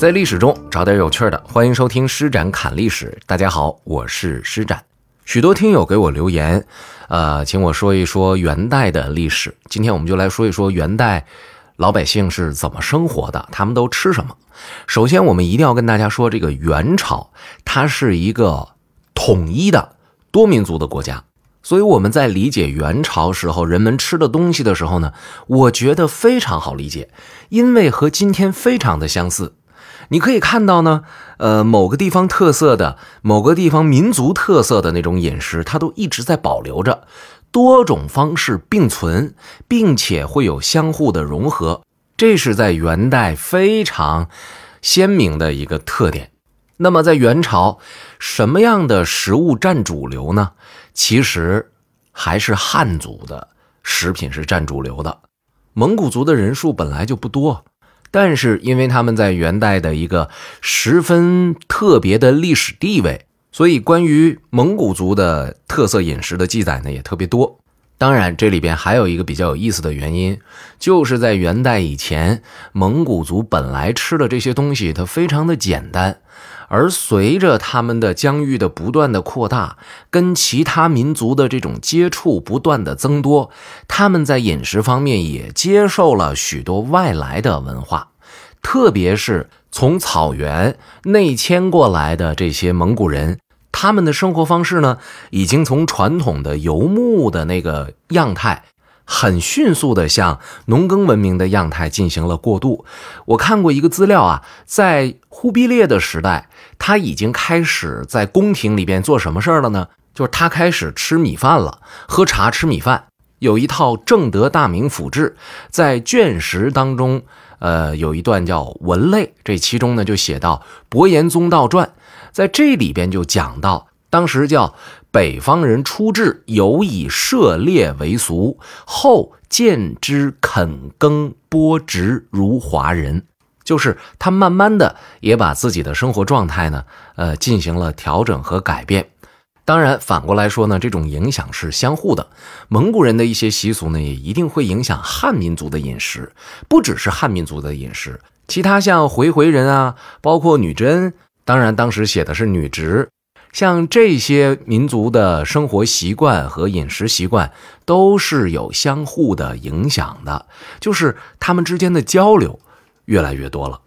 在历史中找点有趣的，欢迎收听施展侃历史。大家好，我是施展。许多听友给我留言，呃，请我说一说元代的历史。今天我们就来说一说元代老百姓是怎么生活的，他们都吃什么。首先，我们一定要跟大家说，这个元朝它是一个统一的多民族的国家，所以我们在理解元朝时候人们吃的东西的时候呢，我觉得非常好理解，因为和今天非常的相似。你可以看到呢，呃，某个地方特色的、某个地方民族特色的那种饮食，它都一直在保留着，多种方式并存，并且会有相互的融合，这是在元代非常鲜明的一个特点。那么在元朝，什么样的食物占主流呢？其实还是汉族的食品是占主流的，蒙古族的人数本来就不多。但是，因为他们在元代的一个十分特别的历史地位，所以关于蒙古族的特色饮食的记载呢也特别多。当然，这里边还有一个比较有意思的原因，就是在元代以前，蒙古族本来吃的这些东西它非常的简单。而随着他们的疆域的不断的扩大，跟其他民族的这种接触不断的增多，他们在饮食方面也接受了许多外来的文化，特别是从草原内迁过来的这些蒙古人，他们的生活方式呢，已经从传统的游牧的那个样态。很迅速的向农耕文明的样态进行了过渡。我看过一个资料啊，在忽必烈的时代，他已经开始在宫廷里边做什么事儿了呢？就是他开始吃米饭了，喝茶吃米饭。有一套《正德大明府志》，在卷十当中，呃，有一段叫《文类》，这其中呢就写到《伯颜宗道传》，在这里边就讲到。当时叫北方人出至，尤以涉猎为俗，后见之垦耕播植如华人，就是他慢慢的也把自己的生活状态呢，呃，进行了调整和改变。当然，反过来说呢，这种影响是相互的。蒙古人的一些习俗呢，也一定会影响汉民族的饮食，不只是汉民族的饮食，其他像回回人啊，包括女真，当然当时写的是女直。像这些民族的生活习惯和饮食习惯都是有相互的影响的，就是他们之间的交流越来越多了。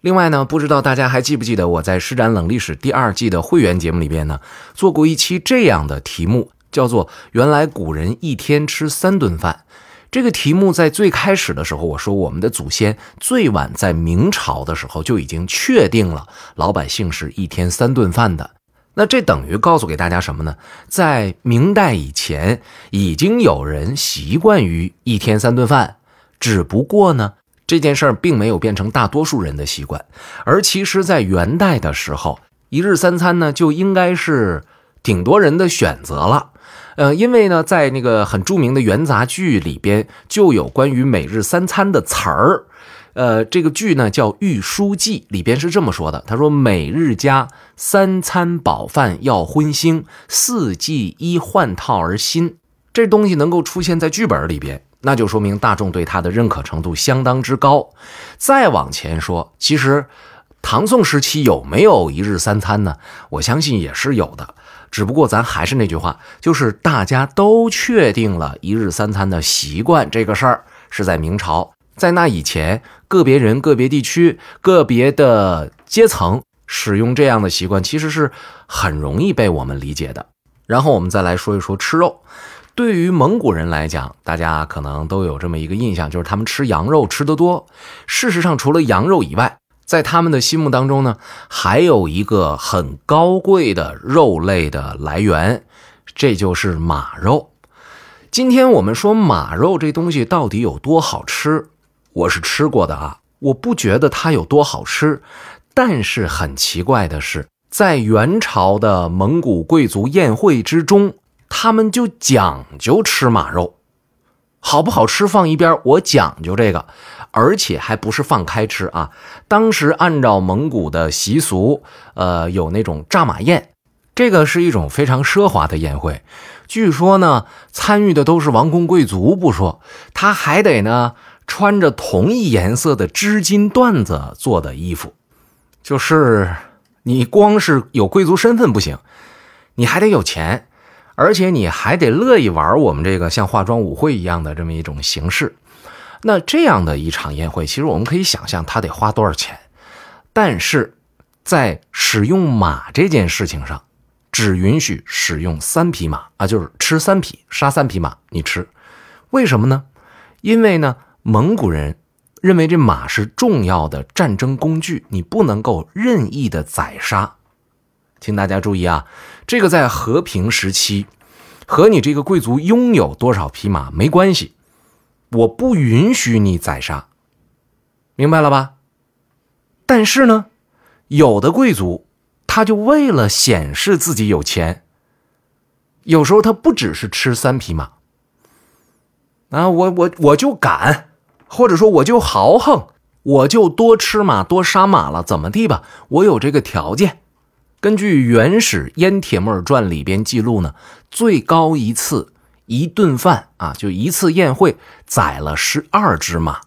另外呢，不知道大家还记不记得我在《施展冷历史》第二季的会员节目里边呢，做过一期这样的题目，叫做“原来古人一天吃三顿饭”。这个题目在最开始的时候，我说我们的祖先最晚在明朝的时候就已经确定了老百姓是一天三顿饭的。那这等于告诉给大家什么呢？在明代以前，已经有人习惯于一天三顿饭，只不过呢，这件事儿并没有变成大多数人的习惯。而其实，在元代的时候，一日三餐呢，就应该是挺多人的选择了。呃，因为呢，在那个很著名的元杂剧里边，就有关于每日三餐的词儿。呃，这个剧呢叫《御书记》，里边是这么说的：他说，每日家三餐饱饭要荤腥，四季衣换套而新。这东西能够出现在剧本里边，那就说明大众对他的认可程度相当之高。再往前说，其实唐宋时期有没有一日三餐呢？我相信也是有的，只不过咱还是那句话，就是大家都确定了一日三餐的习惯这个事儿是在明朝。在那以前，个别人、个别地区、个别的阶层使用这样的习惯，其实是很容易被我们理解的。然后我们再来说一说吃肉。对于蒙古人来讲，大家可能都有这么一个印象，就是他们吃羊肉吃得多。事实上，除了羊肉以外，在他们的心目当中呢，还有一个很高贵的肉类的来源，这就是马肉。今天我们说马肉这东西到底有多好吃？我是吃过的啊，我不觉得它有多好吃，但是很奇怪的是，在元朝的蒙古贵族宴会之中，他们就讲究吃马肉，好不好吃放一边，我讲究这个，而且还不是放开吃啊。当时按照蒙古的习俗，呃，有那种炸马宴，这个是一种非常奢华的宴会，据说呢，参与的都是王公贵族不说，他还得呢。穿着同一颜色的织金缎子做的衣服，就是你光是有贵族身份不行，你还得有钱，而且你还得乐意玩我们这个像化妆舞会一样的这么一种形式。那这样的一场宴会，其实我们可以想象他得花多少钱，但是在使用马这件事情上。只允许使用三匹马啊，就是吃三匹，杀三匹马，你吃，为什么呢？因为呢，蒙古人认为这马是重要的战争工具，你不能够任意的宰杀。请大家注意啊，这个在和平时期和你这个贵族拥有多少匹马没关系，我不允许你宰杀，明白了吧？但是呢，有的贵族。他就为了显示自己有钱，有时候他不只是吃三匹马啊，我我我就敢，或者说我就豪横，我就多吃马多杀马了，怎么地吧？我有这个条件。根据《原始燕铁木儿传》里边记录呢，最高一次一顿饭啊，就一次宴会宰了十二只马。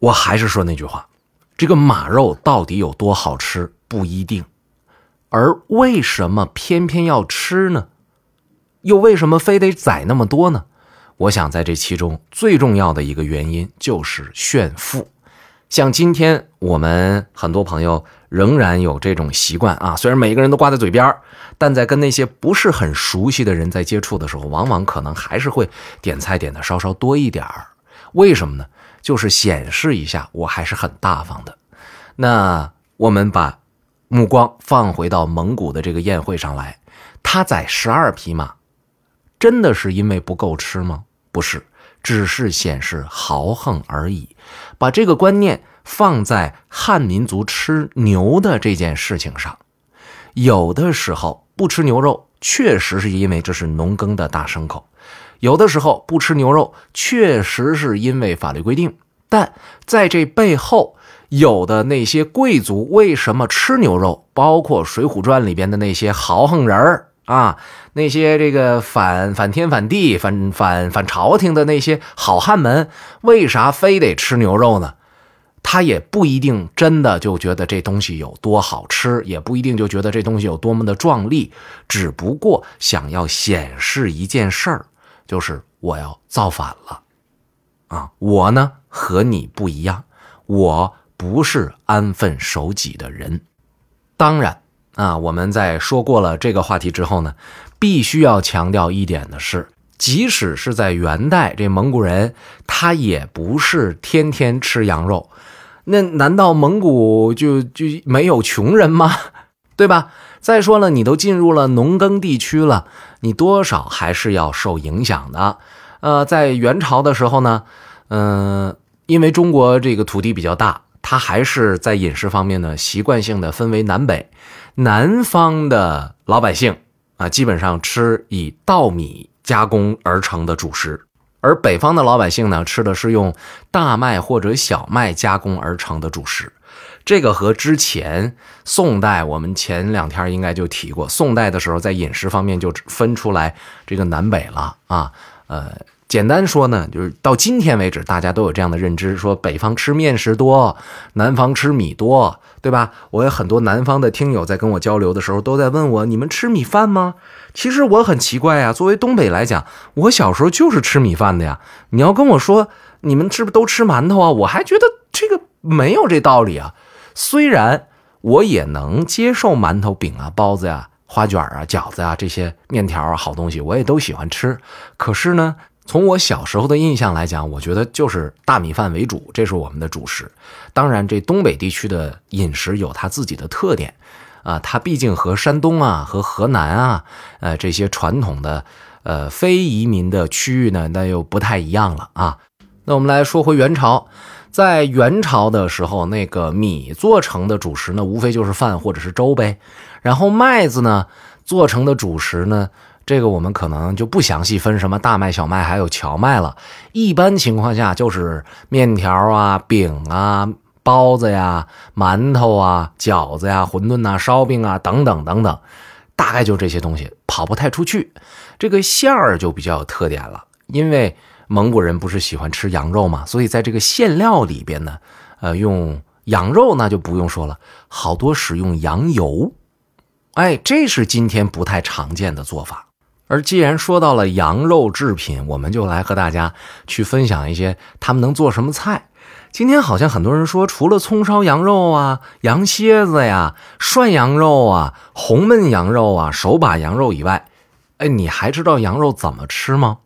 我还是说那句话，这个马肉到底有多好吃？不一定，而为什么偏偏要吃呢？又为什么非得宰那么多呢？我想在这其中最重要的一个原因就是炫富。像今天我们很多朋友仍然有这种习惯啊，虽然每个人都挂在嘴边但在跟那些不是很熟悉的人在接触的时候，往往可能还是会点菜点的稍稍多一点儿。为什么呢？就是显示一下我还是很大方的。那我们把。目光放回到蒙古的这个宴会上来，他宰十二匹马，真的是因为不够吃吗？不是，只是显示豪横而已。把这个观念放在汉民族吃牛的这件事情上，有的时候不吃牛肉，确实是因为这是农耕的大牲口；有的时候不吃牛肉，确实是因为法律规定。但在这背后，有的那些贵族为什么吃牛肉？包括《水浒传》里边的那些豪横人儿啊，那些这个反反天反地、反反反朝廷的那些好汉们，为啥非得吃牛肉呢？他也不一定真的就觉得这东西有多好吃，也不一定就觉得这东西有多么的壮丽，只不过想要显示一件事儿，就是我要造反了啊！我呢和你不一样，我。不是安分守己的人。当然啊，我们在说过了这个话题之后呢，必须要强调一点的是，即使是在元代，这蒙古人他也不是天天吃羊肉。那难道蒙古就就没有穷人吗？对吧？再说了，你都进入了农耕地区了，你多少还是要受影响的。呃，在元朝的时候呢，嗯，因为中国这个土地比较大。它还是在饮食方面呢，习惯性的分为南北。南方的老百姓啊，基本上吃以稻米加工而成的主食，而北方的老百姓呢，吃的是用大麦或者小麦加工而成的主食。这个和之前宋代，我们前两天应该就提过，宋代的时候在饮食方面就分出来这个南北了啊，呃。简单说呢，就是到今天为止，大家都有这样的认知：说北方吃面食多，南方吃米多，对吧？我有很多南方的听友在跟我交流的时候，都在问我：你们吃米饭吗？其实我很奇怪啊，作为东北来讲，我小时候就是吃米饭的呀。你要跟我说你们是不是都吃馒头啊？我还觉得这个没有这道理啊。虽然我也能接受馒头、饼啊、包子呀、花卷啊、饺子啊这些面条啊好东西，我也都喜欢吃。可是呢。从我小时候的印象来讲，我觉得就是大米饭为主，这是我们的主食。当然，这东北地区的饮食有它自己的特点，啊，它毕竟和山东啊、和河南啊，呃，这些传统的呃非移民的区域呢，那又不太一样了啊。那我们来说回元朝，在元朝的时候，那个米做成的主食呢，无非就是饭或者是粥呗。然后麦子呢做成的主食呢。这个我们可能就不详细分什么大麦、小麦还有荞麦了。一般情况下就是面条啊、饼啊、包子呀、馒头啊、饺子呀、馄饨呐、烧饼啊等等等等，大概就这些东西，跑不太出去。这个馅儿就比较有特点了，因为蒙古人不是喜欢吃羊肉嘛，所以在这个馅料里边呢，呃，用羊肉那就不用说了，好多使用羊油。哎，这是今天不太常见的做法。而既然说到了羊肉制品，我们就来和大家去分享一些他们能做什么菜。今天好像很多人说，除了葱烧羊肉啊、羊蝎子呀、涮羊肉啊、红焖羊肉啊、手把羊肉以外，哎，你还知道羊肉怎么吃吗？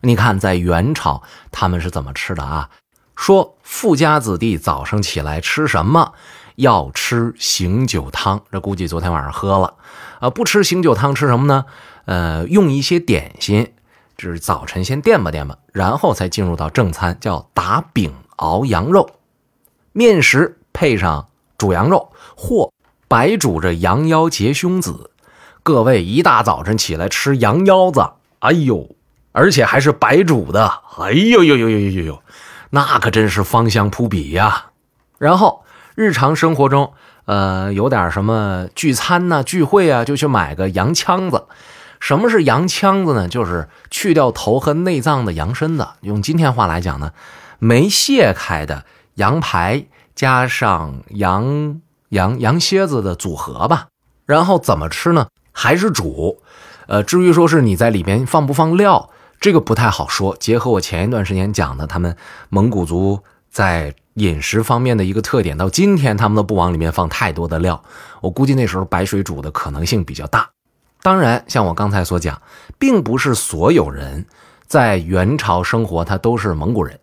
你看，在元朝他们是怎么吃的啊？说富家子弟早上起来吃什么？要吃醒酒汤。这估计昨天晚上喝了啊。不吃醒酒汤吃什么呢？呃，用一些点心，就是早晨先垫吧垫吧，然后才进入到正餐，叫打饼。熬羊肉，面食配上煮羊肉或白煮着羊腰结胸子。各位一大早晨起来吃羊腰子，哎呦，而且还是白煮的，哎呦呦呦呦呦呦，那可真是芳香扑鼻呀。然后日常生活中，呃，有点什么聚餐呐、聚会啊，就去买个羊腔子。什么是羊腔子呢？就是去掉头和内脏的羊身子。用今天话来讲呢。没卸开的羊排加上羊羊羊蝎子的组合吧，然后怎么吃呢？还是煮？呃，至于说是你在里边放不放料，这个不太好说。结合我前一段时间讲的，他们蒙古族在饮食方面的一个特点，到今天他们都不往里面放太多的料。我估计那时候白水煮的可能性比较大。当然，像我刚才所讲，并不是所有人在元朝生活，他都是蒙古人。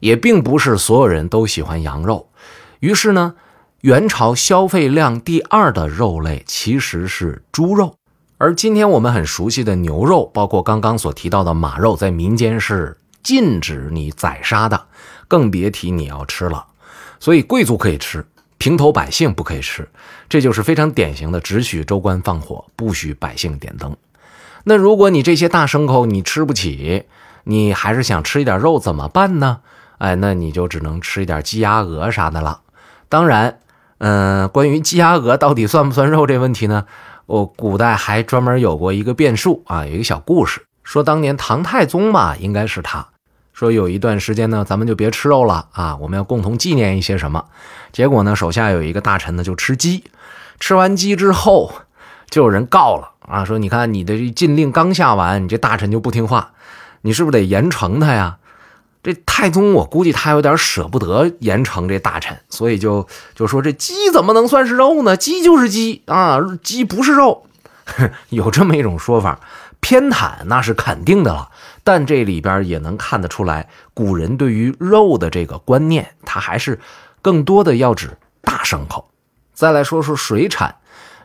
也并不是所有人都喜欢羊肉，于是呢，元朝消费量第二的肉类其实是猪肉，而今天我们很熟悉的牛肉，包括刚刚所提到的马肉，在民间是禁止你宰杀的，更别提你要吃了。所以贵族可以吃，平头百姓不可以吃，这就是非常典型的只许州官放火，不许百姓点灯。那如果你这些大牲口你吃不起，你还是想吃一点肉怎么办呢？哎，那你就只能吃一点鸡鸭鹅啥的了。当然，嗯，关于鸡鸭鹅到底算不算肉这问题呢？我古代还专门有过一个变数啊，有一个小故事，说当年唐太宗吧，应该是他，说有一段时间呢，咱们就别吃肉了啊，我们要共同纪念一些什么。结果呢，手下有一个大臣呢，就吃鸡，吃完鸡之后，就有人告了啊，说你看你的禁令刚下完，你这大臣就不听话，你是不是得严惩他呀？这太宗，我估计他有点舍不得严惩这大臣，所以就就说这鸡怎么能算是肉呢？鸡就是鸡啊，鸡不是肉，有这么一种说法，偏袒那是肯定的了。但这里边也能看得出来，古人对于肉的这个观念，他还是更多的要指大牲口。再来说说水产，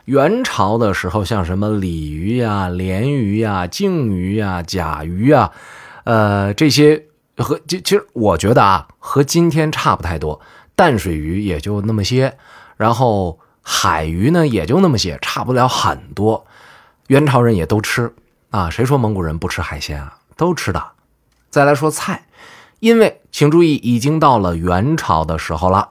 元朝的时候，像什么鲤鱼呀、鲢鱼呀、鲸鱼呀、甲鱼呀，呃，这些。和其实我觉得啊，和今天差不太多。淡水鱼也就那么些，然后海鱼呢也就那么些，差不了很多。元朝人也都吃啊，谁说蒙古人不吃海鲜啊？都吃的。再来说菜，因为请注意，已经到了元朝的时候了。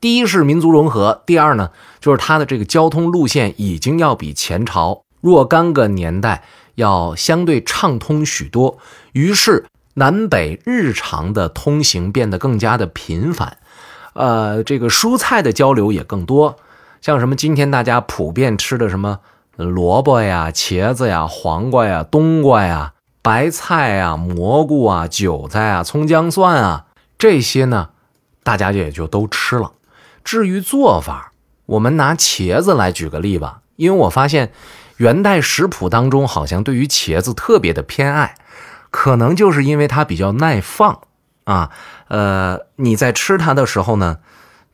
第一是民族融合，第二呢，就是它的这个交通路线已经要比前朝若干个年代要相对畅通许多，于是。南北日常的通行变得更加的频繁，呃，这个蔬菜的交流也更多，像什么今天大家普遍吃的什么萝卜呀、茄子呀、黄瓜呀、冬瓜呀、白菜啊、蘑菇啊、韭菜啊、葱姜蒜啊这些呢，大家也就都吃了。至于做法，我们拿茄子来举个例吧，因为我发现元代食谱当中好像对于茄子特别的偏爱。可能就是因为它比较耐放啊，呃，你在吃它的时候呢，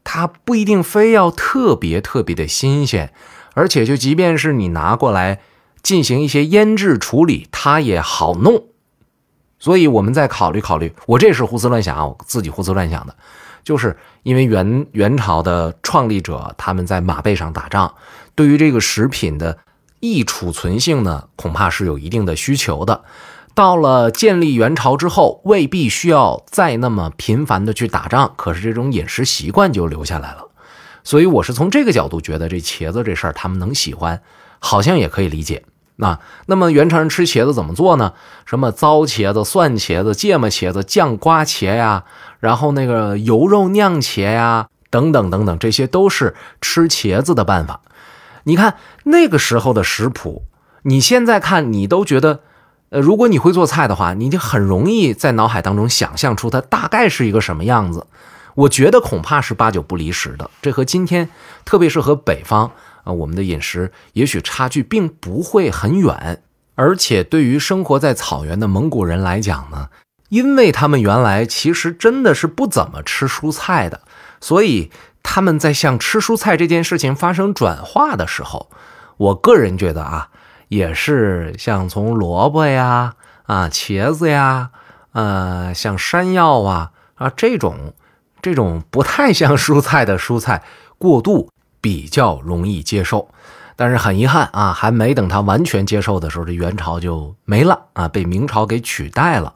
它不一定非要特别特别的新鲜，而且就即便是你拿过来进行一些腌制处理，它也好弄。所以我们再考虑考虑，我这是胡思乱想啊，我自己胡思乱想的，就是因为元元朝的创立者他们在马背上打仗，对于这个食品的易储存性呢，恐怕是有一定的需求的。到了建立元朝之后，未必需要再那么频繁的去打仗，可是这种饮食习惯就留下来了。所以我是从这个角度觉得，这茄子这事儿他们能喜欢，好像也可以理解。那那么元朝人吃茄子怎么做呢？什么糟茄子、蒜茄子、芥末茄子、酱瓜茄呀，然后那个油肉酿茄呀、等等等等，这些都是吃茄子的办法。你看那个时候的食谱，你现在看你都觉得，呃，如果你会做菜的话，你就很容易在脑海当中想象出它大概是一个什么样子。我觉得恐怕是八九不离十的。这和今天，特别是和北方啊，我们的饮食也许差距并不会很远。而且对于生活在草原的蒙古人来讲呢。因为他们原来其实真的是不怎么吃蔬菜的，所以他们在向吃蔬菜这件事情发生转化的时候，我个人觉得啊，也是像从萝卜呀、啊茄子呀、呃像山药啊啊这种这种不太像蔬菜的蔬菜过渡比较容易接受。但是很遗憾啊，还没等他完全接受的时候，这元朝就没了啊，被明朝给取代了。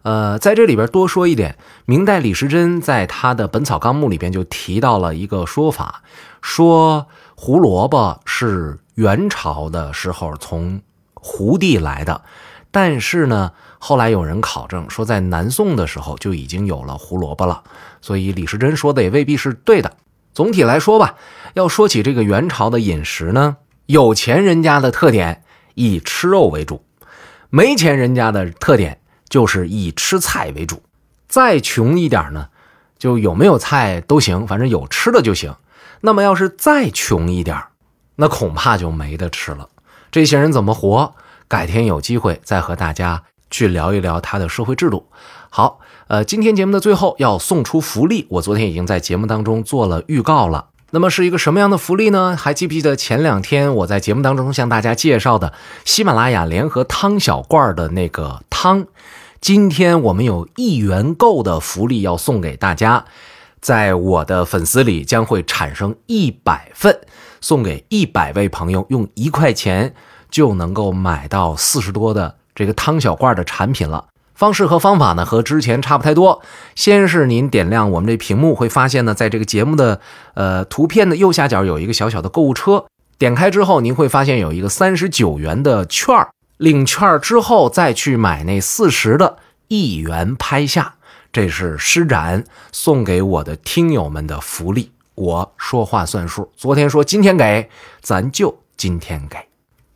呃，在这里边多说一点，明代李时珍在他的《本草纲目》里边就提到了一个说法，说胡萝卜是元朝的时候从胡地来的，但是呢，后来有人考证说在南宋的时候就已经有了胡萝卜了，所以李时珍说的也未必是对的。总体来说吧，要说起这个元朝的饮食呢，有钱人家的特点以吃肉为主，没钱人家的特点。就是以吃菜为主，再穷一点呢，就有没有菜都行，反正有吃的就行。那么要是再穷一点，那恐怕就没得吃了。这些人怎么活？改天有机会再和大家去聊一聊他的社会制度。好，呃，今天节目的最后要送出福利，我昨天已经在节目当中做了预告了。那么是一个什么样的福利呢？还记不记得前两天我在节目当中向大家介绍的喜马拉雅联合汤小罐的那个汤？今天我们有一元购的福利要送给大家，在我的粉丝里将会产生一百份，送给一百位朋友，用一块钱就能够买到四十多的这个汤小罐的产品了。方式和方法呢，和之前差不太多。先是您点亮我们这屏幕，会发现呢，在这个节目的呃图片的右下角有一个小小的购物车，点开之后，您会发现有一个三十九元的券儿，领券之后再去买那四十的一元拍下，这是施展送给我的听友们的福利。我说话算数，昨天说今天给，咱就今天给。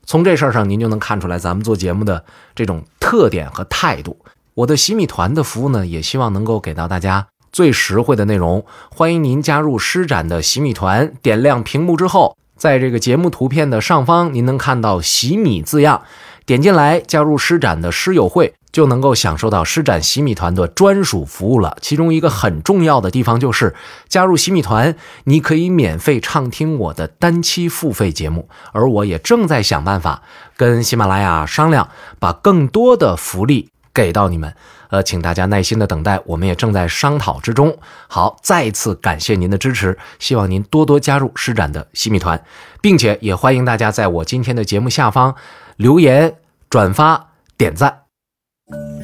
从这事儿上，您就能看出来咱们做节目的这种特点和态度。我的洗米团的服务呢，也希望能够给到大家最实惠的内容。欢迎您加入施展的洗米团，点亮屏幕之后，在这个节目图片的上方，您能看到“洗米”字样，点进来加入施展的师友会。就能够享受到施展洗米团的专属服务了。其中一个很重要的地方就是，加入洗米团，你可以免费畅听我的单期付费节目。而我也正在想办法跟喜马拉雅商量，把更多的福利给到你们。呃，请大家耐心的等待，我们也正在商讨之中。好，再次感谢您的支持，希望您多多加入施展的洗米团，并且也欢迎大家在我今天的节目下方留言、转发、点赞。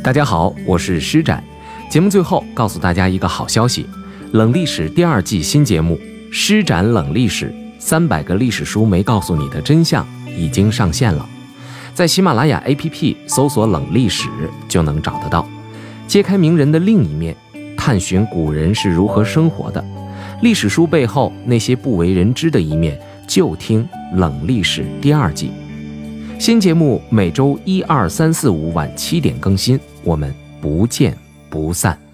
大家好，我是施展。节目最后告诉大家一个好消息：冷历史第二季新节目《施展冷历史》，三百个历史书没告诉你的真相已经上线了，在喜马拉雅 APP 搜索“冷历史”就能找得到。揭开名人的另一面，探寻古人是如何生活的，历史书背后那些不为人知的一面，就听《冷历史》第二季。新节目每周一、二、三、四、五晚七点更新，我们不见不散。